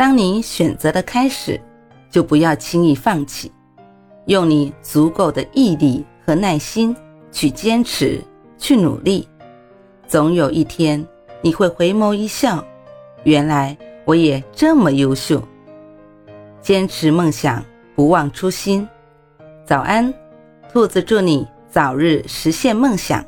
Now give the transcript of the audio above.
当你选择了开始，就不要轻易放弃，用你足够的毅力和耐心去坚持、去努力。总有一天，你会回眸一笑，原来我也这么优秀。坚持梦想，不忘初心。早安，兔子，祝你早日实现梦想。